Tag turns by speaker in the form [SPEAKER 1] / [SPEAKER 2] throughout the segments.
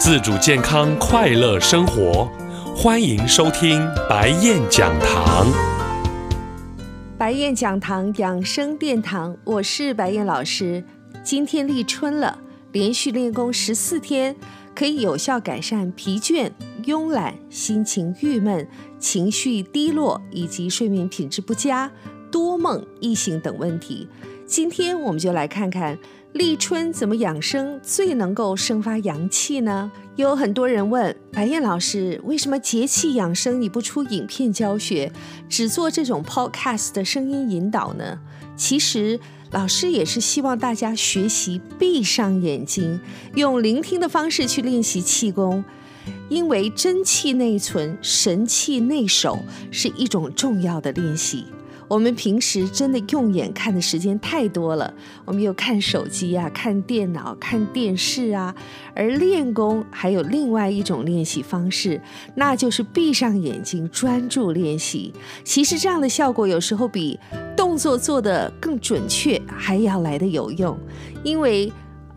[SPEAKER 1] 自主健康快乐生活，欢迎收听白燕讲堂。
[SPEAKER 2] 白燕讲堂养生殿堂，我是白燕老师。今天立春了，连续练功十四天，可以有效改善疲倦、慵懒、心情郁闷、情绪低落以及睡眠品质不佳、多梦、易醒等问题。今天我们就来看看。立春怎么养生最能够生发阳气呢？有很多人问白燕老师，为什么节气养生你不出影片教学，只做这种 podcast 的声音引导呢？其实老师也是希望大家学习闭上眼睛，用聆听的方式去练习气功，因为真气内存，神气内守是一种重要的练习。我们平时真的用眼看的时间太多了，我们又看手机啊，看电脑，看电视啊。而练功还有另外一种练习方式，那就是闭上眼睛专注练习。其实这样的效果有时候比动作做得更准确还要来得有用，因为。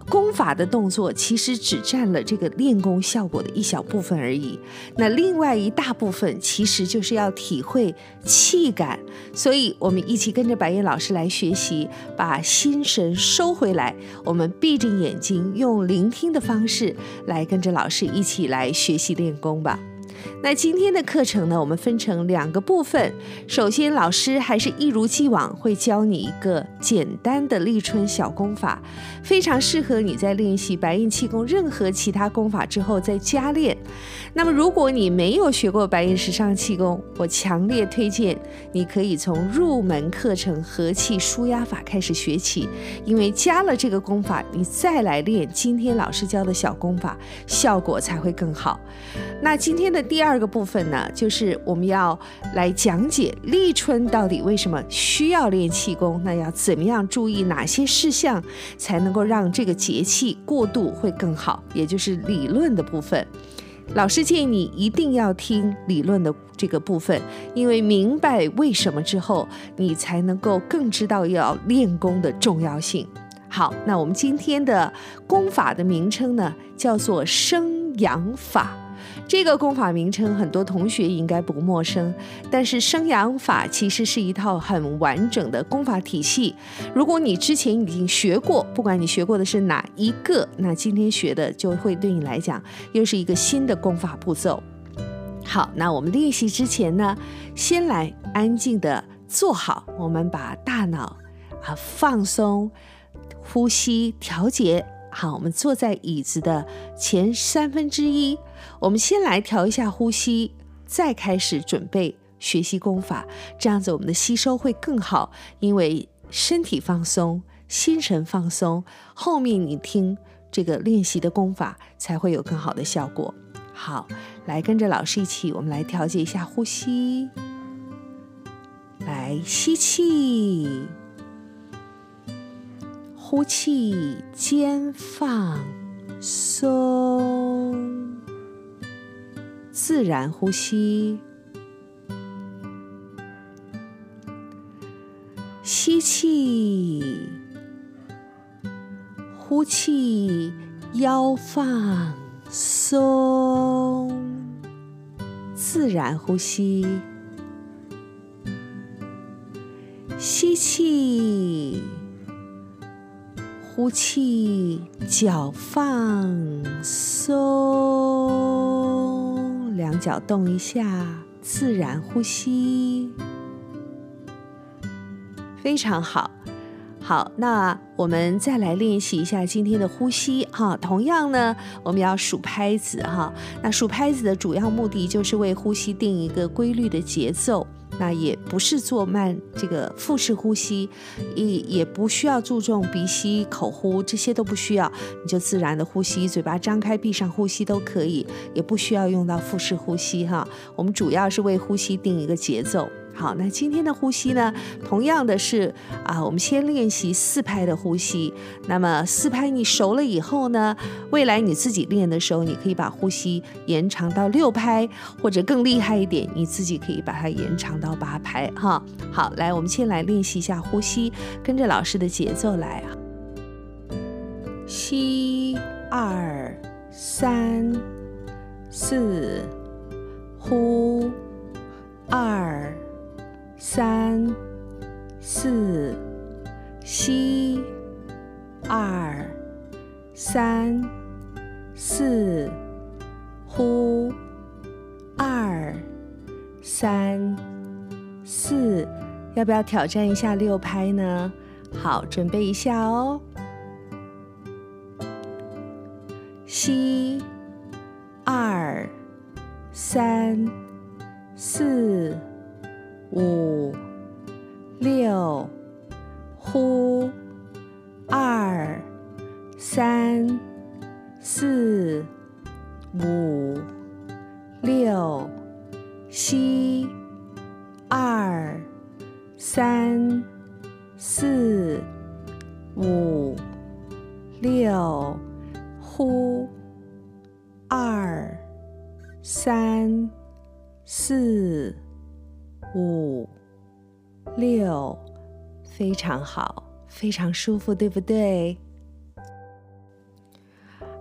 [SPEAKER 2] 功法的动作其实只占了这个练功效果的一小部分而已，那另外一大部分其实就是要体会气感，所以我们一起跟着白岩老师来学习，把心神收回来，我们闭着眼睛，用聆听的方式来跟着老师一起来学习练功吧。那今天的课程呢，我们分成两个部分。首先，老师还是一如既往会教你一个简单的立春小功法，非常适合你在练习白燕气功任何其他功法之后再加练。那么，如果你没有学过白燕时尚气功，我强烈推荐你可以从入门课程和气舒压法开始学起，因为加了这个功法，你再来练今天老师教的小功法，效果才会更好。那今天的第二个部分呢，就是我们要来讲解立春到底为什么需要练气功，那要怎么样注意哪些事项，才能够让这个节气过渡会更好，也就是理论的部分。老师建议你一定要听理论的这个部分，因为明白为什么之后，你才能够更知道要练功的重要性。好，那我们今天的功法的名称呢，叫做生阳法。这个功法名称很多同学应该不陌生，但是生阳法其实是一套很完整的功法体系。如果你之前已经学过，不管你学过的是哪一个，那今天学的就会对你来讲又是一个新的功法步骤。好，那我们练习之前呢，先来安静的坐好，我们把大脑啊放松，呼吸调节。好，我们坐在椅子的前三分之一。我们先来调一下呼吸，再开始准备学习功法。这样子，我们的吸收会更好，因为身体放松，心神放松，后面你听这个练习的功法才会有更好的效果。好，来跟着老师一起，我们来调节一下呼吸。来吸气。呼气，肩放松，自然呼吸。吸气，呼气，腰放松，自然呼吸。吸气。呼气，脚放松，两脚动一下，自然呼吸，非常好。好，那我们再来练习一下今天的呼吸哈。同样呢，我们要数拍子哈。那数拍子的主要目的就是为呼吸定一个规律的节奏。那也不是做慢这个腹式呼吸，也也不需要注重鼻吸口呼，这些都不需要，你就自然的呼吸，嘴巴张开闭上呼吸都可以，也不需要用到腹式呼吸哈。我们主要是为呼吸定一个节奏。好，那今天的呼吸呢，同样的是啊，我们先练习四拍的呼吸。那么四拍你熟了以后呢，未来你自己练的时候，你可以把呼吸延长到六拍，或者更厉害一点，你自己可以把它延长到八拍哈。好，来，我们先来练习一下呼吸，跟着老师的节奏来啊，吸二三、四、呼，三、四，吸，二、三、四，呼，二、三、四，要不要挑战一下六拍呢？好，准备一下哦。吸，二、三、四、五、三、四、五、六，非常好，非常舒服，对不对？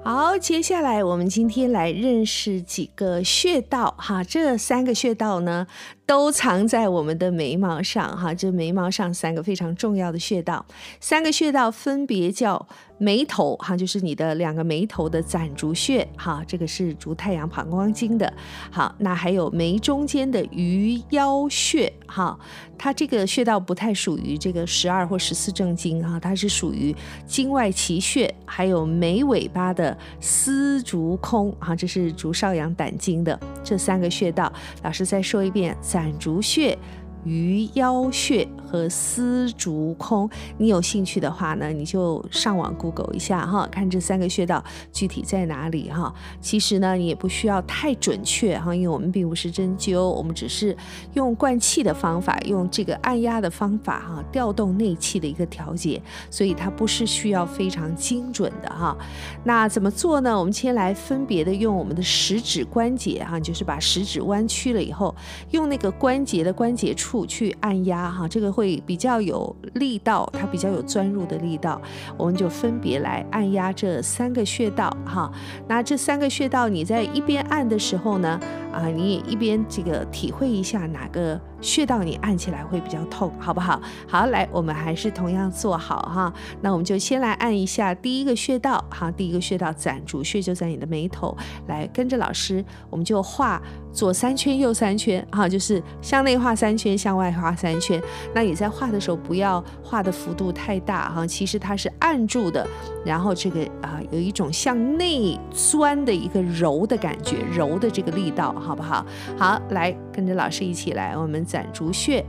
[SPEAKER 2] 好，接下来我们今天来认识几个穴道哈，这三个穴道呢，都藏在我们的眉毛上哈，这眉毛上三个非常重要的穴道，三个穴道分别叫眉头哈，就是你的两个眉头的攒竹穴哈，这个是足太阳膀胱经的。好，那还有眉中间的鱼腰穴哈。它这个穴道不太属于这个十二或十四正经哈，它是属于经外奇穴，还有眉尾巴的丝竹空哈，这是足少阳胆经的这三个穴道。老师再说一遍：攒竹穴。鱼腰穴和丝竹空，你有兴趣的话呢，你就上网 Google 一下哈，看这三个穴道具体在哪里哈。其实呢，你也不需要太准确哈，因为我们并不是针灸，我们只是用灌气的方法，用这个按压的方法哈，调动内气的一个调节，所以它不是需要非常精准的哈。那怎么做呢？我们先来分别的用我们的食指关节哈，就是把食指弯曲了以后，用那个关节的关节处。处去按压哈，这个会比较有力道，它比较有钻入的力道，我们就分别来按压这三个穴道哈。那这三个穴道你在一边按的时候呢，啊，你也一边这个体会一下哪个穴道你按起来会比较痛，好不好？好，来，我们还是同样做好哈。那我们就先来按一下第一个穴道哈，第一个穴道攒竹穴就在你的眉头，来跟着老师，我们就画左三圈右三圈哈，就是向内画三圈，向外画三圈。那你在画的时候不要画的幅度太大哈，其实它是按住的，然后这个啊有一种向内钻的一个揉的感觉，揉的这个力道。好不好？好，来跟着老师一起来，我们攒竹穴，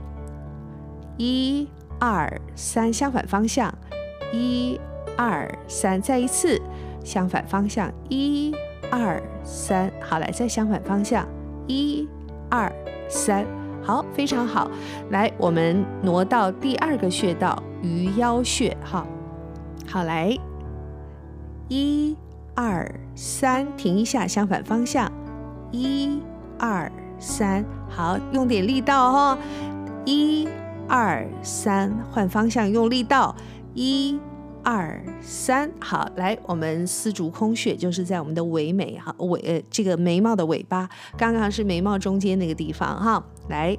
[SPEAKER 2] 一二三，相反方向，一二三，再一次。相反方向，一二三，好，来再相反方向，一二三，好，非常好。来，我们挪到第二个穴道鱼腰穴，好，好，来，一二三，停一下，相反方向。一、二、三，好，用点力道哈。一、二、三，换方向，用力道。一、二、三，好，来，我们丝竹空穴就是在我们的尾眉哈，尾呃这个眉毛的尾巴，刚刚是眉毛中间那个地方哈，来。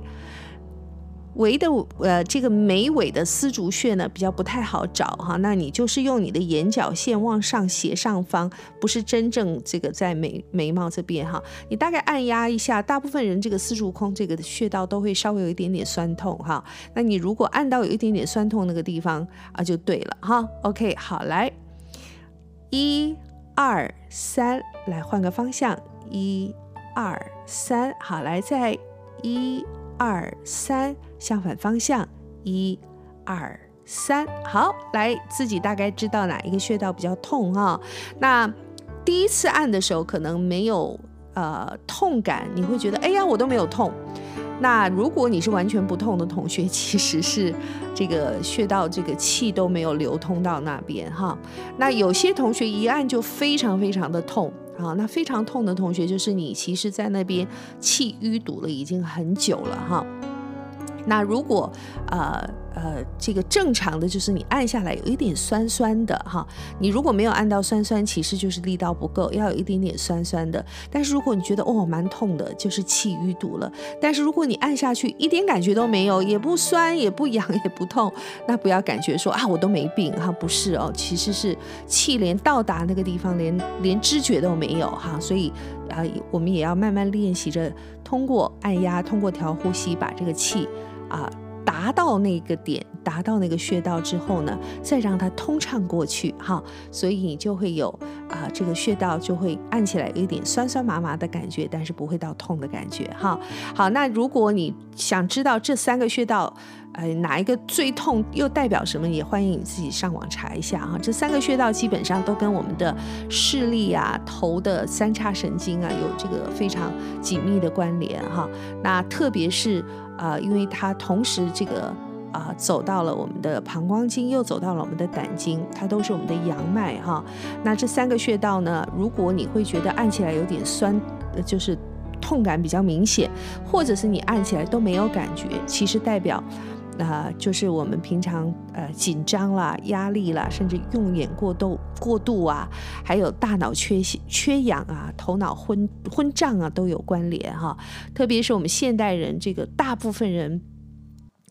[SPEAKER 2] 尾的呃，这个眉尾的丝竹穴呢，比较不太好找哈，那你就是用你的眼角线往上斜上方，不是真正这个在眉眉毛这边哈，你大概按压一下，大部分人这个丝竹空这个穴道都会稍微有一点点酸痛哈，那你如果按到有一点点酸痛那个地方啊，就对了哈，OK 好，来，一二三，来换个方向，一二三，好，来再一。二三，相反方向，一、二、三，好，来，自己大概知道哪一个穴道比较痛哈、那第一次按的时候可能没有呃痛感，你会觉得哎呀我都没有痛。那如果你是完全不痛的同学，其实是这个穴道这个气都没有流通到那边哈。那有些同学一按就非常非常的痛。啊，那非常痛的同学，就是你其实，在那边气淤堵了已经很久了哈。那如果呃呃，这个正常的就是你按下来有一点酸酸的哈。你如果没有按到酸酸，其实就是力道不够，要有一点点酸酸的。但是如果你觉得哦蛮痛的，就是气淤堵了。但是如果你按下去一点感觉都没有，也不酸也不痒也不痛，那不要感觉说啊我都没病哈，不是哦，其实是气连到达那个地方连连知觉都没有哈。所以啊，我们也要慢慢练习着，通过按压，通过调呼吸，把这个气啊。达到那个点，达到那个穴道之后呢，再让它通畅过去，哈，所以你就会有啊、这个穴道就会按起来有一点酸酸麻麻的感觉，但是不会到痛的感觉，哈。好，那如果你想知道这三个穴道，呃，哪一个最痛，又代表什么，也欢迎你自己上网查一下，哈。这三个穴道基本上都跟我们的视力啊、头的三叉神经啊有这个非常紧密的关联，哈。那特别是。啊、因为它同时这个啊、走到了我们的膀胱经，又走到了我们的胆经，它都是我们的阳脉哈。那这三个穴道呢，如果你会觉得按起来有点酸，就是痛感比较明显，或者是你按起来都没有感觉，其实代表。啊、就是我们平常呃紧张啦、压力啦，甚至用眼过度过度啊，还有大脑缺血缺氧啊、头脑昏昏胀啊，都有关联哈。特别是我们现代人，这个大部分人。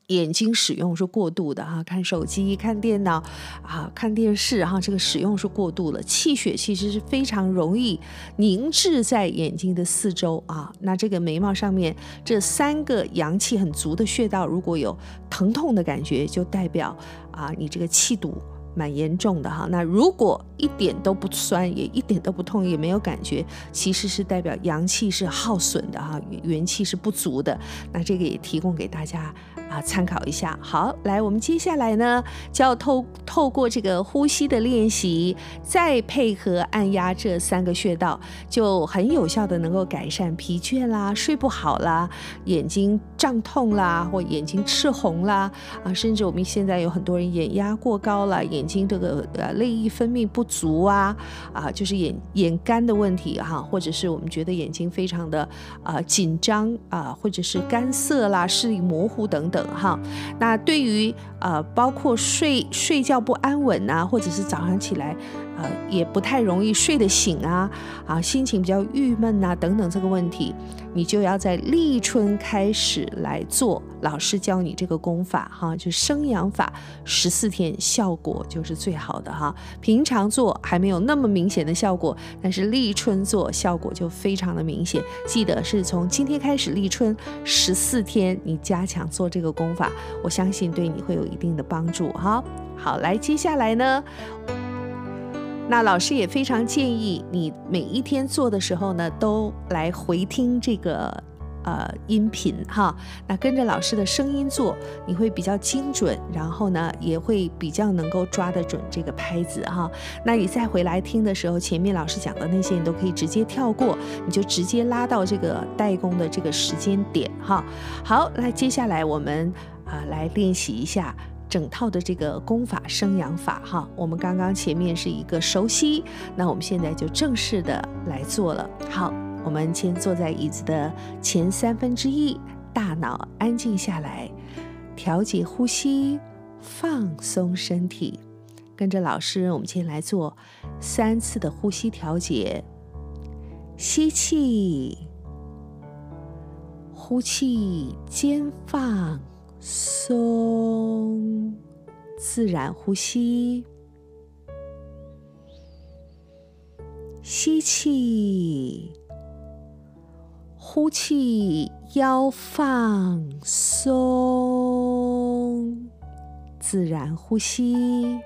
[SPEAKER 2] 眼睛使用是过度的哈，看手机、看电脑啊、看电视哈，这个使用是过度了。气血其实是非常容易凝滞在眼睛的四周啊。那这个眉毛上面这三个阳气很足的穴道，如果有疼痛的感觉，就代表啊你这个气堵蛮严重的哈。那如果一点都不酸，也一点都不痛，也没有感觉，其实是代表阳气是耗损的哈，元气是不足的。那这个也提供给大家。啊，参考一下。好，来，我们接下来呢，就要透透过这个呼吸的练习，再配合按压这三个穴道，就很有效的能够改善疲倦啦、睡不好啦、眼睛胀痛啦或眼睛赤红啦啊，甚至我们现在有很多人眼压过高了，眼睛这个呃泪液分泌不足啊啊，就是眼眼干的问题哈、或者是我们觉得眼睛非常的啊紧张啊，或者是干涩啦、视力模糊等等。哈，那对于呃，包括睡睡觉不安稳啊，或者是早上起来呃也不太容易睡得醒啊，啊心情比较郁闷啊等等这个问题，你就要在立春开始来做。老师教你这个功法哈，就生阳法，十四天效果就是最好的哈。平常做还没有那么明显的效果，但是立春做效果就非常的明显。记得是从今天开始立春十四天，你加强做这个功法，我相信对你会有一定的帮助哈。好，来接下来呢，那老师也非常建议你每一天做的时候呢，都来回听这个。呃，音频哈，那跟着老师的声音做，你会比较精准，然后呢，也会比较能够抓得准这个拍子哈。那你再回来听的时候，前面老师讲的那些你都可以直接跳过，你就直接拉到这个带功的这个时间点哈。好，那接下来我们啊、来练习一下整套的这个功法生阳法哈。我们刚刚前面是一个熟悉，那我们现在就正式的来做了。好。我们先坐在椅子的前三分之一，大脑安静下来，调节呼吸，放松身体。跟着老师，我们先来做三次的呼吸调节。吸气，呼气，肩放松，自然呼吸。吸气。呼气，腰放松，自然呼吸。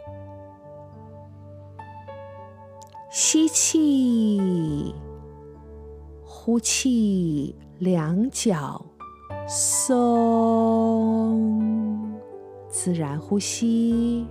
[SPEAKER 2] 吸气，呼气，两脚松，自然呼吸。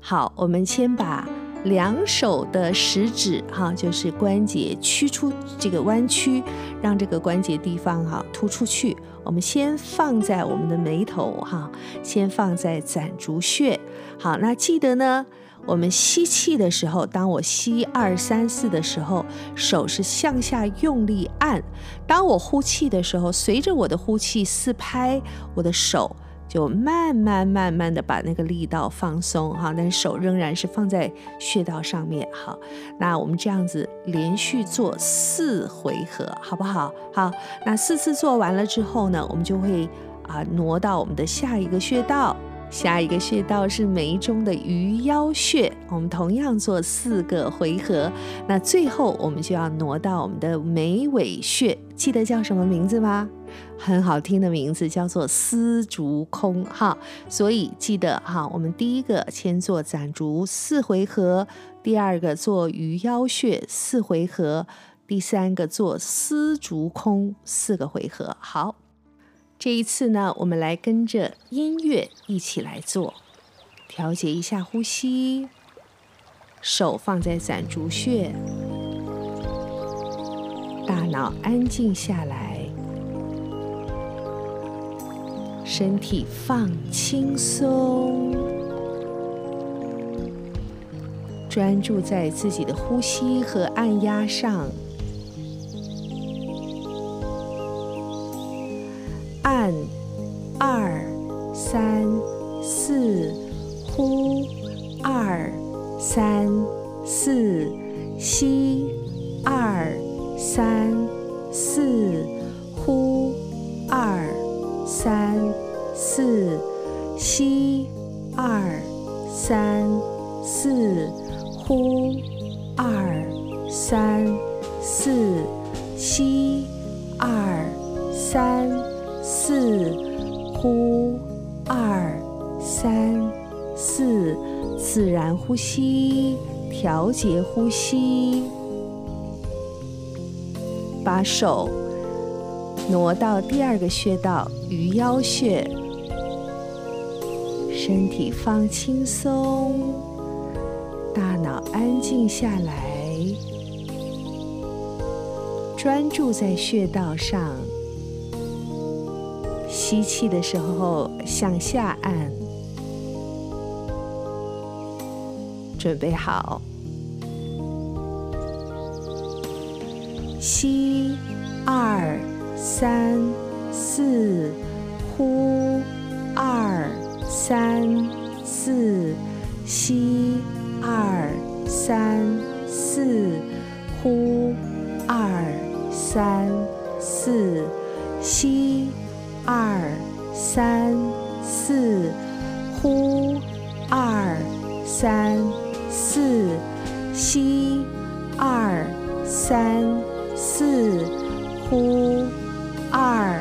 [SPEAKER 2] 好，我们先把。两手的食指哈，就是关节屈出这个弯曲，让这个关节地方哈突出去。我们先放在我们的眉头哈，先放在攒竹穴。好，那记得呢，我们吸气的时候，当我吸二三四的时候，手是向下用力按；当我呼气的时候，随着我的呼气四拍，我的手就慢慢慢慢的把那个力道放松哈，但是手仍然是放在穴道上面。好，那我们这样子连续做四回合，好不好？好，那四次做完了之后呢，我们就会啊挪到我们的下一个穴道。下一个穴道是眉中的鱼腰穴，我们同样做四个回合。那最后我们就要挪到我们的眉尾穴，记得叫什么名字吗？很好听的名字，叫做丝竹空哈。所以记得哈，我们第一个先做攒竹四回合，第二个做鱼腰穴四回合，第三个做丝竹空四个回合。好。这一次呢，我们来跟着音乐一起来做，调节一下呼吸，手放在攒竹穴，大脑安静下来，身体放轻松，专注在自己的呼吸和按压上。按二三四，呼二三四，吸二三四，呼二三四，吸二三四，呼二三四，吸二三。四，呼，二，三，四，自然呼吸，调节呼吸，把手挪到第二个穴道鱼腰穴，身体放轻松，大脑安静下来，专注在穴道上。吸气的时候向下按，准备好，吸二三四，呼二三四，吸二三四，呼二三四，吸。二三四，呼二三四，吸二三四，呼二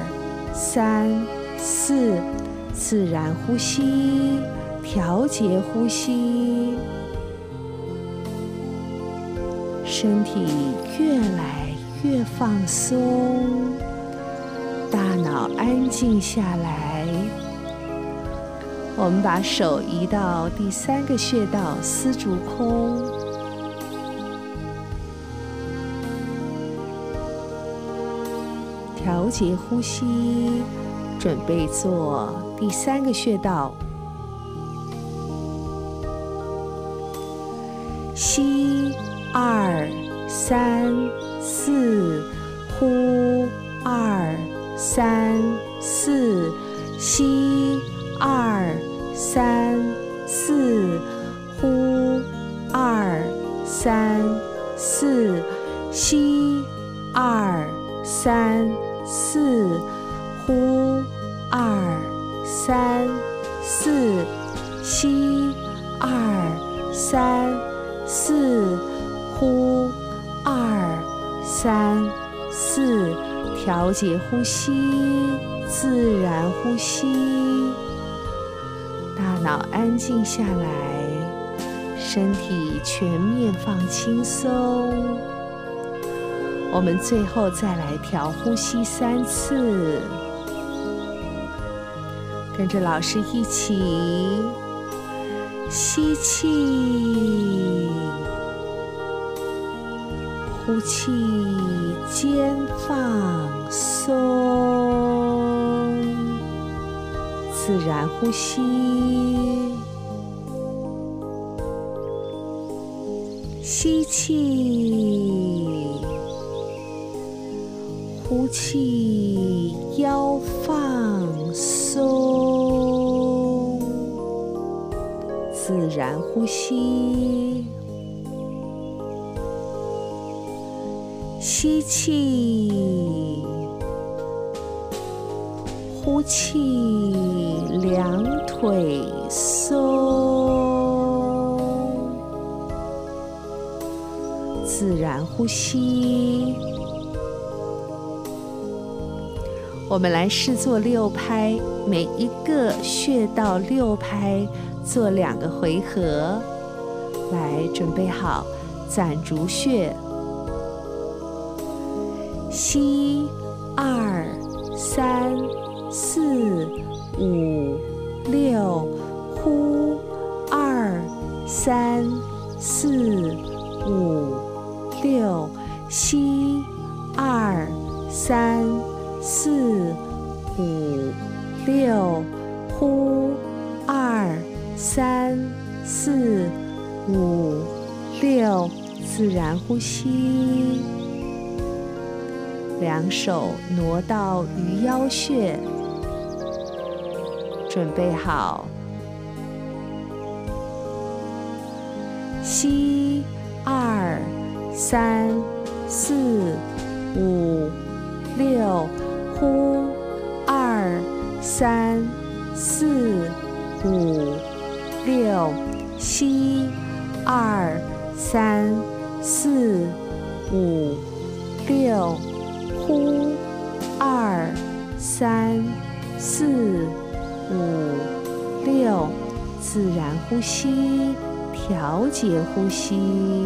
[SPEAKER 2] 三四，自然呼吸，调节呼吸，身体越来越放松。安静下来，我们把手移到第三个穴道丝竹空，调节呼吸，准备做第三个穴道，吸二三四，呼二。三四，吸二三四，调节呼吸，自然呼吸，大脑安静下来，身体全面放轻松。我们最后再来调呼吸三次，跟着老师一起吸气，呼气，肩放。松，自然呼吸，吸气，呼气，腰放松，自然呼吸。吸气，呼气，两腿松。自然呼吸，我们来试做六拍，每一个穴道六拍，做两个回合。来，准备好，攒竹穴，吸二三四五六，呼二三四五。六，吸二三四五六，呼二三四五六，自然呼吸。手挪到鱼腰穴，准备好，吸二。三、四、五、六，呼，二、三、四、五、六，吸，二、三、四、五、六，呼，二、三、四、五、六，自然呼吸，调节呼吸。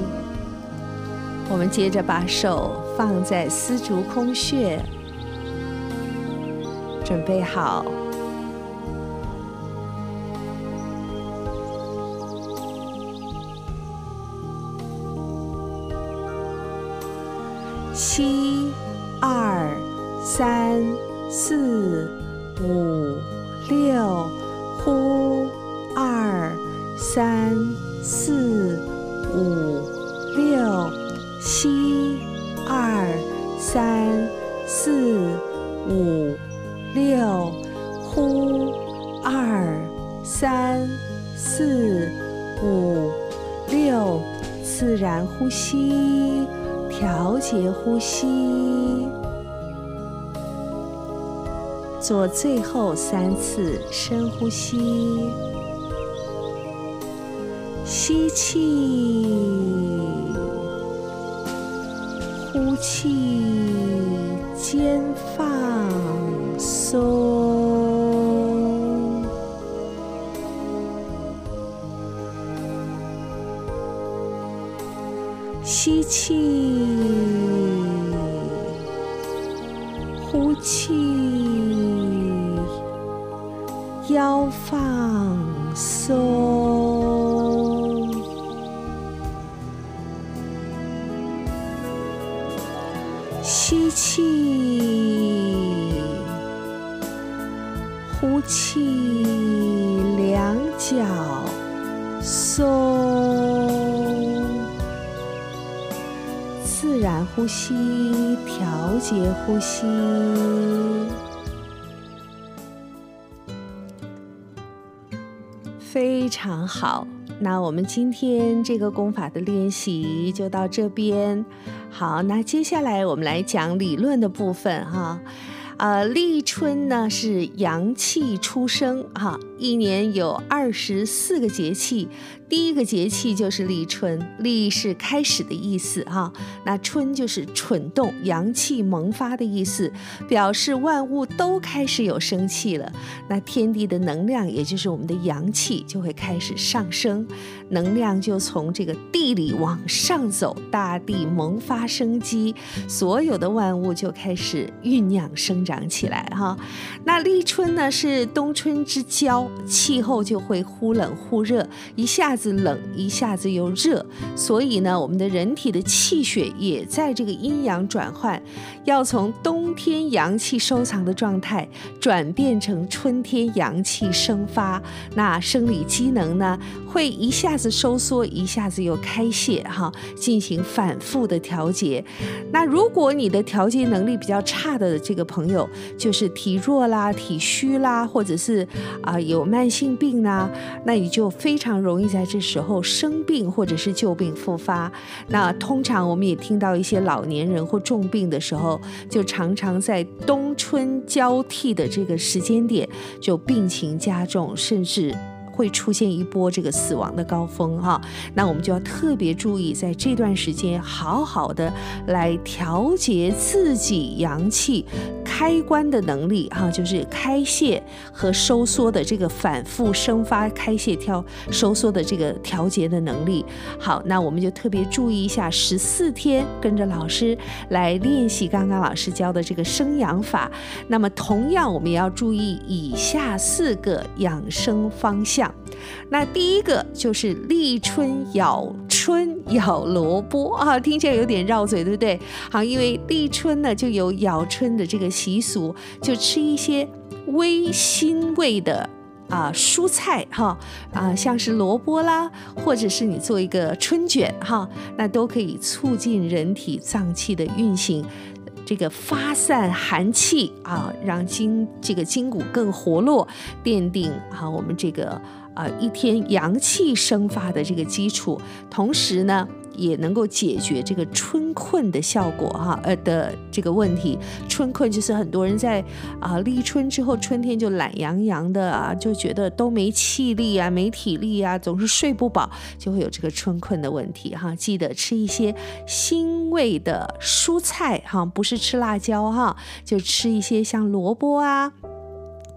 [SPEAKER 2] 我们接着把手放在丝竹空穴，准备好，做最后三次深呼吸，吸气。呼气，肩放松，吸气，呼气，腰放松。吸气，呼气，两脚松，自然呼吸，调节呼吸，非常好。那我们今天这个功法的练习就到这边。好，那接下来我们来讲理论的部分哈。呃，立春呢是阳气初生哈，一年有二十四个节气。第一个节气就是立春，立是开始的意思哈，那春就是蠢动，阳气萌发的意思，表示万物都开始有生气了。那天地的能量，也就是我们的阳气，就会开始上升，能量就从这个地里往上走，大地萌发生机，所有的万物就开始酝酿生长养起来哈。那立春呢是冬春之交，气候就会忽冷忽热，一下子。冷一下子又热，所以呢，我们的人体的气血也在这个阴阳转换，要从冬天阳气收藏的状态转变成春天阳气生发，那生理机能呢会一下子收缩，一下子又开泄，哈，进行反复的调节。那如果你的调节能力比较差的这个朋友，就是体弱啦、体虚啦，或者是啊、有慢性病啦，那你就非常容易在这时候生病或者是旧病复发。那通常我们也听到一些老年人或重病的时候，就常常在冬春交替的这个时间点就病情加重，甚至。会出现一波这个死亡的高峰哈，那我们就要特别注意，在这段时间好好的来调节自己阳气开关的能力哈，就是开泄和收缩的这个反复生发、开泄调收缩的这个调节的能力。好，那我们就特别注意一下，十四天跟着老师来练习刚刚老师教的这个生养法。那么同样，我们也要注意以下四个养生方向。那第一个就是立春咬春咬萝卜啊，听起来有点绕嘴，对不对？好，因为立春呢就有咬春的这个习俗，就吃一些微辛味的啊蔬菜哈啊，像是萝卜啦，或者是你做一个春卷哈，那都可以促进人体脏器的运行。这个发散寒气啊，让筋这个筋骨更活络，奠定啊我们这个啊一天阳气生发的这个基础，同时呢。也能够解决这个春困的效果哈，呃的这个问题。春困就是很多人在啊立春之后，春天就懒洋洋的啊，就觉得都没气力啊，没体力啊，总是睡不饱，就会有这个春困的问题哈。记得吃一些辛味的蔬菜哈，不是吃辣椒哈，就吃一些像萝卜啊。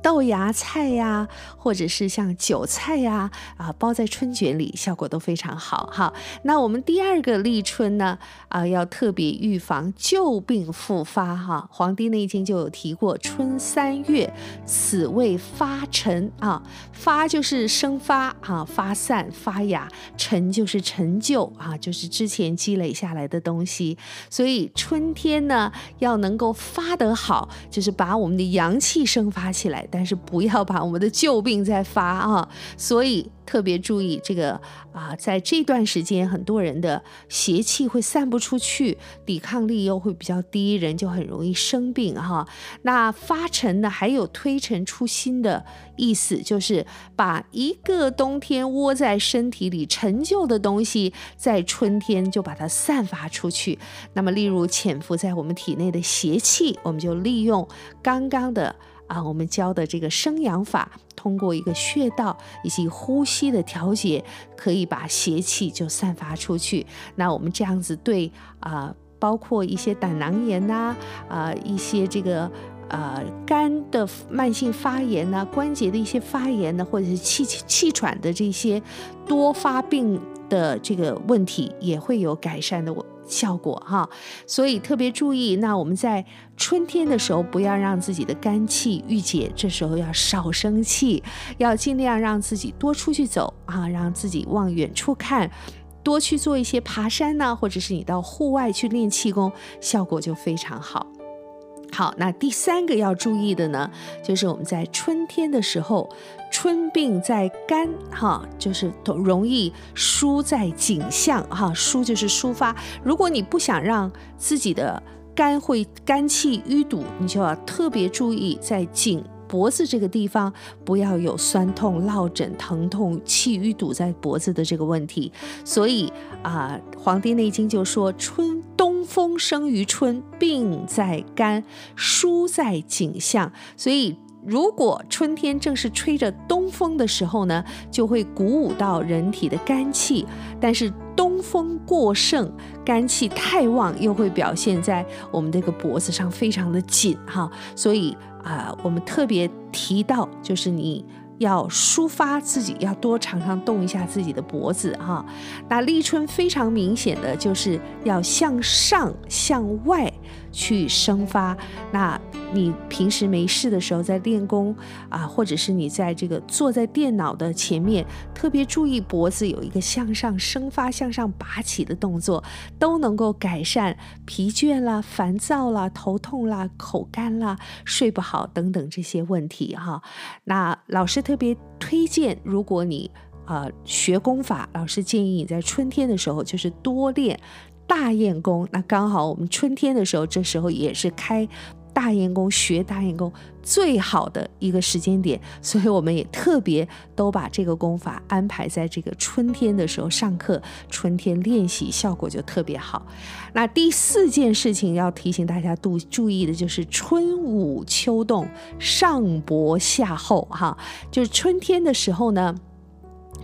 [SPEAKER 2] 豆芽菜呀，或者是像韭菜呀，啊，包在春卷里，效果都非常好哈。那我们第二个立春呢，啊，要特别预防旧病复发哈。《黄帝内经》就有提过，春三月，此谓发陈啊，发就是生发啊，发散发芽，陈就是陈旧啊，就是之前积累下来的东西。所以春天呢，要能够发得好，就是把我们的阳气生发起来。但是不要把我们的旧病再发啊！所以特别注意这个啊，在这段时间，很多人的邪气会散不出去，抵抗力又会比较低，人就很容易生病哈。那发陈呢，还有推陈出新的意思，就是把一个冬天窝在身体里陈旧的东西，在春天就把它散发出去。那么，例如潜伏在我们体内的邪气，我们就利用刚刚的。啊，我们教的这个生养法，通过一个穴道以及呼吸的调节，可以把邪气就散发出去。那我们这样子对啊、包括一些胆囊炎呐，啊、一些这个呃肝的慢性发炎呐，关节的一些发炎呢，或者是气气喘的这些多发病的这个问题，也会有改善的。效果哈，所以特别注意。那我们在春天的时候，不要让自己的肝气郁结，这时候要少生气，要尽量让自己多出去走啊，让自己往远处看，多去做一些爬山呢，或者是你到户外去练气功，效果就非常好。好，那第三个要注意的呢，就是我们在春天的时候，春病在肝，哈，就是都容易疏在颈项，哈，疏就是抒发。如果你不想让自己的肝会肝气淤堵，你就要特别注意在颈。脖子这个地方不要有酸痛、落枕、疼痛、气淤堵在脖子的这个问题。所以啊，《黄帝内经》就说：“春东风生于春，病在肝，疏在颈项。”所以，如果春天正是吹着东风的时候呢，就会鼓舞到人体的肝气。但是东风过盛，肝气太旺，又会表现在我们这个脖子上，非常的紧哈。所以。啊、我们特别提到，就是你要抒发自己，要多常常动一下自己的脖子哈。那立春非常明显的就是要向上向外去生发。那你平时没事的时候在练功啊，或者是你在这个坐在电脑的前面，特别注意脖子有一个向上生发、向上拔起的动作，都能够改善疲倦啦、烦躁啦、头痛啦、口干啦、睡不好等等这些问题哈。那老师特别推荐，如果你啊、学功法，老师建议你在春天的时候就是多练大雁功。那刚好我们春天的时候，这时候也是开。大雁功学大雁功最好的一个时间点，所以我们也特别都把这个功法安排在这个春天的时候上课，春天练习效果就特别好。那第四件事情要提醒大家注注意的就是春捂秋冻，上薄下厚哈，就是春天的时候呢。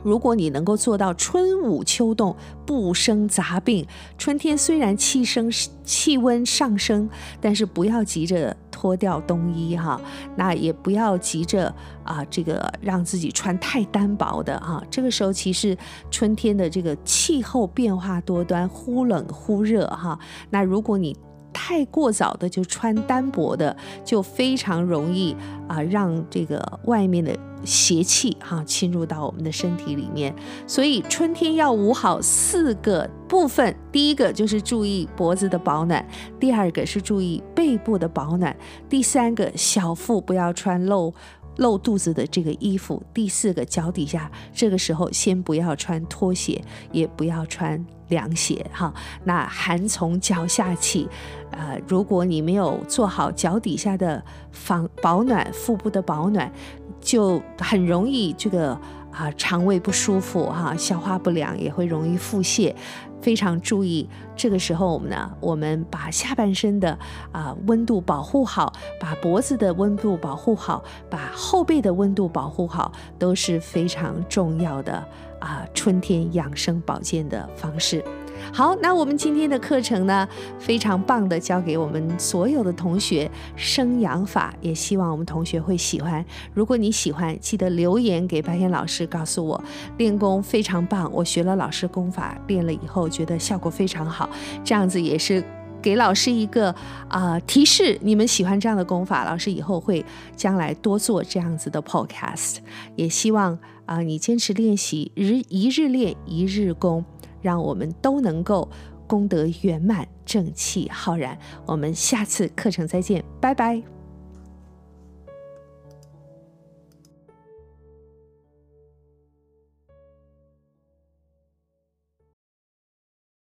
[SPEAKER 2] 如果你能够做到春捂秋冻，不生杂病，春天虽然气升气温上升，但是不要急着脱掉冬衣哈，那也不要急着啊、这个让自己穿太单薄的哈。这个时候其实春天的这个气候变化多端，忽冷忽热哈。那如果你太过早的就穿单薄的，就非常容易啊、让这个外面的。邪气哈侵入到我们的身体里面，所以春天要捂好四个部分。第一个就是注意脖子的保暖，第二个是注意背部的保暖，第三个小腹不要穿露露肚子的这个衣服，第四个脚底下这个时候先不要穿拖鞋，也不要穿凉鞋哈。那寒从脚下起，呃，如果你没有做好脚底下的防保暖，腹部的保暖。就很容易这个啊肠胃不舒服哈，消化不良也会容易腹泻，非常注意。这个时候我们呢，我们把下半身的啊温度保护好，把脖子的温度保护好，把后背的温度保护好，都是非常重要的啊春天养生保健的方式。好，那我们今天的课程呢，非常棒的教给我们所有的同学生养法，也希望我们同学会喜欢。如果你喜欢，记得留言给白岩老师，告诉我练功非常棒，我学了老师功法，练了以后觉得效果非常好。这样子也是给老师一个啊、提示，你们喜欢这样的功法，老师以后会将来多做这样子的 podcast。也希望啊、你坚持练习，日一日练一日功。让我们都能够功德圆满，正气浩然。我们下次课程再见，拜拜。